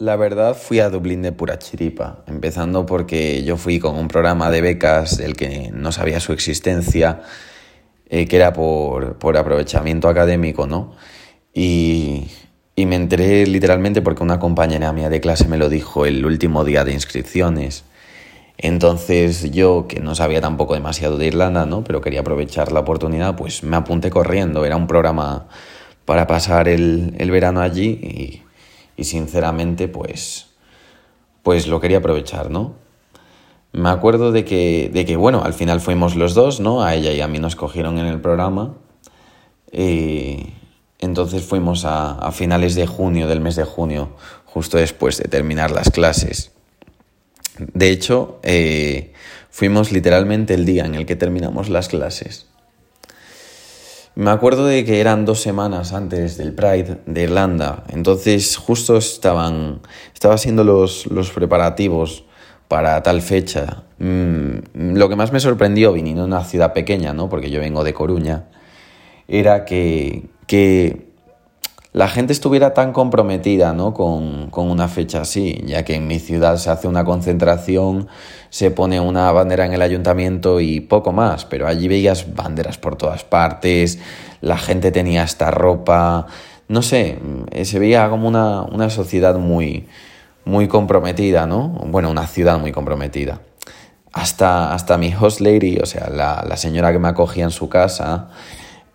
La verdad fui a Dublín de pura chiripa, empezando porque yo fui con un programa de becas del que no sabía su existencia, eh, que era por, por, aprovechamiento académico, ¿no? Y, y me enteré literalmente porque una compañera mía de clase me lo dijo el último día de inscripciones. Entonces yo, que no sabía tampoco demasiado de Irlanda, ¿no? Pero quería aprovechar la oportunidad, pues me apunté corriendo. Era un programa para pasar el, el verano allí y y sinceramente pues, pues lo quería aprovechar, ¿no? Me acuerdo de que, de que, bueno, al final fuimos los dos, ¿no? A ella y a mí nos cogieron en el programa. Eh, entonces fuimos a, a, finales de junio, del mes de junio, justo después de terminar las clases. De hecho, eh, fuimos literalmente el día en el que terminamos las clases. Me acuerdo de que eran dos semanas antes del Pride de Irlanda, entonces justo estaban, estaba haciendo los, los preparativos para tal fecha. Mm, lo que más me sorprendió, viniendo de una ciudad pequeña, ¿no? porque yo vengo de Coruña, era que, que la gente estuviera tan comprometida ¿no? con, con, una fecha así, ya que en mi ciudad se hace una concentración, se pone una bandera en el ayuntamiento y poco más, pero allí veías banderas por todas partes, la gente tenía esta ropa, no sé, se veía como una, una sociedad muy, muy comprometida, ¿no? Bueno, una ciudad muy comprometida. Hasta, hasta mi host lady, o sea, la, la señora que me acogía en su casa,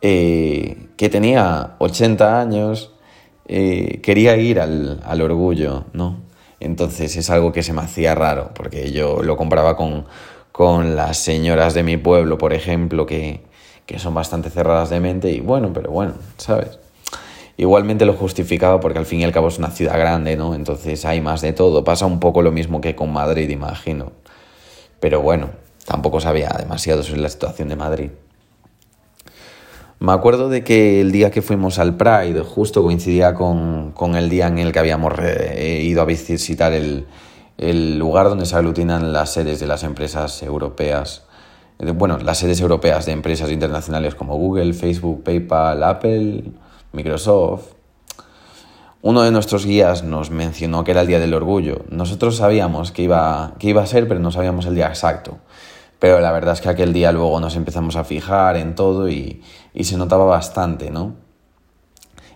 eh, que tenía 80 años, eh, quería ir al, al, orgullo, ¿no? Entonces es algo que se me hacía raro, porque yo lo compraba con, con las señoras de mi pueblo, por ejemplo, que, que son bastante cerradas de mente y bueno, pero bueno, ¿sabes? Igualmente lo justificaba porque al fin y al cabo es una ciudad grande, ¿no? Entonces hay más de todo. Pasa un poco lo mismo que con Madrid, imagino. Pero bueno, tampoco sabía demasiado sobre la situación de Madrid. Me acuerdo de que el día que fuimos al Pride justo coincidía con, con el día en el que habíamos ido a visitar el, el, lugar donde se aglutinan las sedes de las empresas europeas. Bueno, las sedes europeas de empresas internacionales como Google, Facebook, PayPal, Apple, Microsoft. Uno de nuestros guías nos mencionó que era el Día del Orgullo. Nosotros sabíamos que iba, que iba a ser, pero no sabíamos el día exacto. Pero la verdad es que aquel día luego nos empezamos a fijar en todo y, y se notaba bastante, ¿no?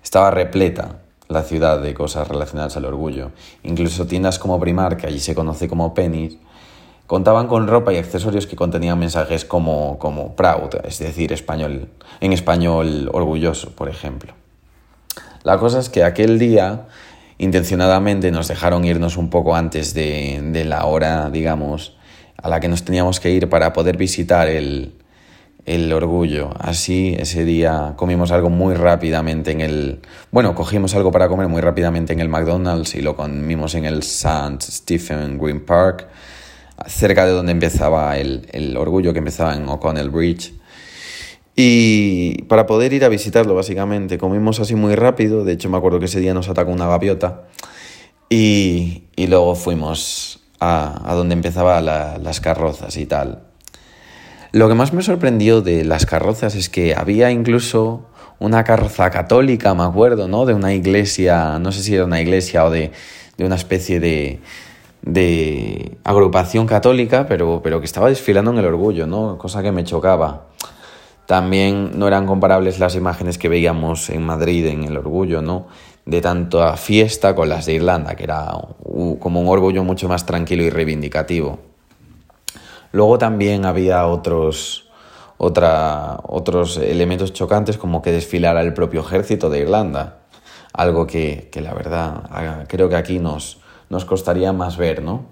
Estaba repleta la ciudad de cosas relacionadas al orgullo. Incluso tiendas como Primar, que allí se conoce como Penny, contaban con ropa y accesorios que contenían mensajes como, como proud, es decir, español, en español orgulloso, por ejemplo. La cosa es que aquel día, intencionadamente, nos dejaron irnos un poco antes de, de la hora, digamos, a la que nos teníamos que ir para poder visitar el, el orgullo. Así ese día comimos algo muy rápidamente en el... Bueno, cogimos algo para comer muy rápidamente en el McDonald's y lo comimos en el St. Stephen Green Park, cerca de donde empezaba el, el orgullo, que empezaba en O'Connell Bridge. Y para poder ir a visitarlo, básicamente, comimos así muy rápido. De hecho, me acuerdo que ese día nos atacó una gaviota. Y, y luego fuimos a, a donde empezaba la, las carrozas y tal. Lo que más me sorprendió de las carrozas es que había incluso una carroza católica, me acuerdo, ¿no? De una iglesia, no sé si era una iglesia o de, de una especie de, de agrupación católica, pero, pero que estaba desfilando en el orgullo, ¿no? Cosa que me chocaba. También no eran comparables las imágenes que veíamos en Madrid en el orgullo, ¿no? De tanta fiesta con las de Irlanda, que era como un orgullo mucho más tranquilo y reivindicativo. Luego también había otros, otros elementos chocantes como que desfilara el propio ejército de Irlanda, algo que, que la verdad creo que aquí nos, nos costaría más ver, ¿no?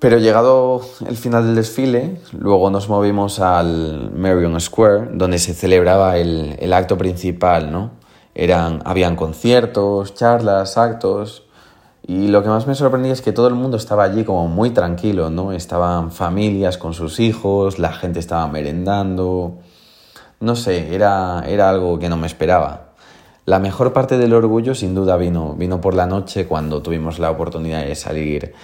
Pero llegado el final del desfile, luego nos movimos al Marion Square, donde se celebraba el, el acto principal, ¿no? Eran, habían conciertos, charlas, actos, y lo que más me sorprendía es que todo el mundo estaba allí como muy tranquilo, ¿no? Estaban familias con sus hijos, la gente estaba merendando, no sé, era, era algo que no me esperaba. La mejor parte del orgullo sin duda vino, vino por la noche cuando tuvimos la oportunidad de salir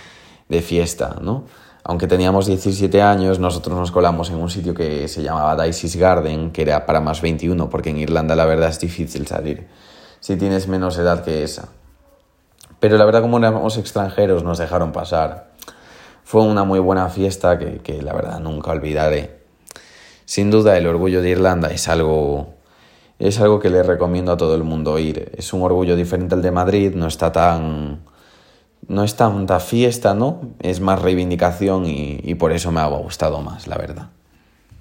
de fiesta, ¿no? Aunque teníamos 17 años, nosotros nos colamos en un sitio que se llamaba Dicey's Garden, que era para más 21, porque en Irlanda la verdad es difícil salir si tienes menos edad que esa. Pero la verdad como éramos extranjeros nos dejaron pasar. Fue una muy buena fiesta que, que la verdad nunca olvidaré. Sin duda el orgullo de Irlanda es algo es algo que le recomiendo a todo el mundo ir. Es un orgullo diferente al de Madrid, no está tan no es tanta fiesta, ¿no? Es más reivindicación y, y por eso me ha gustado más, la verdad.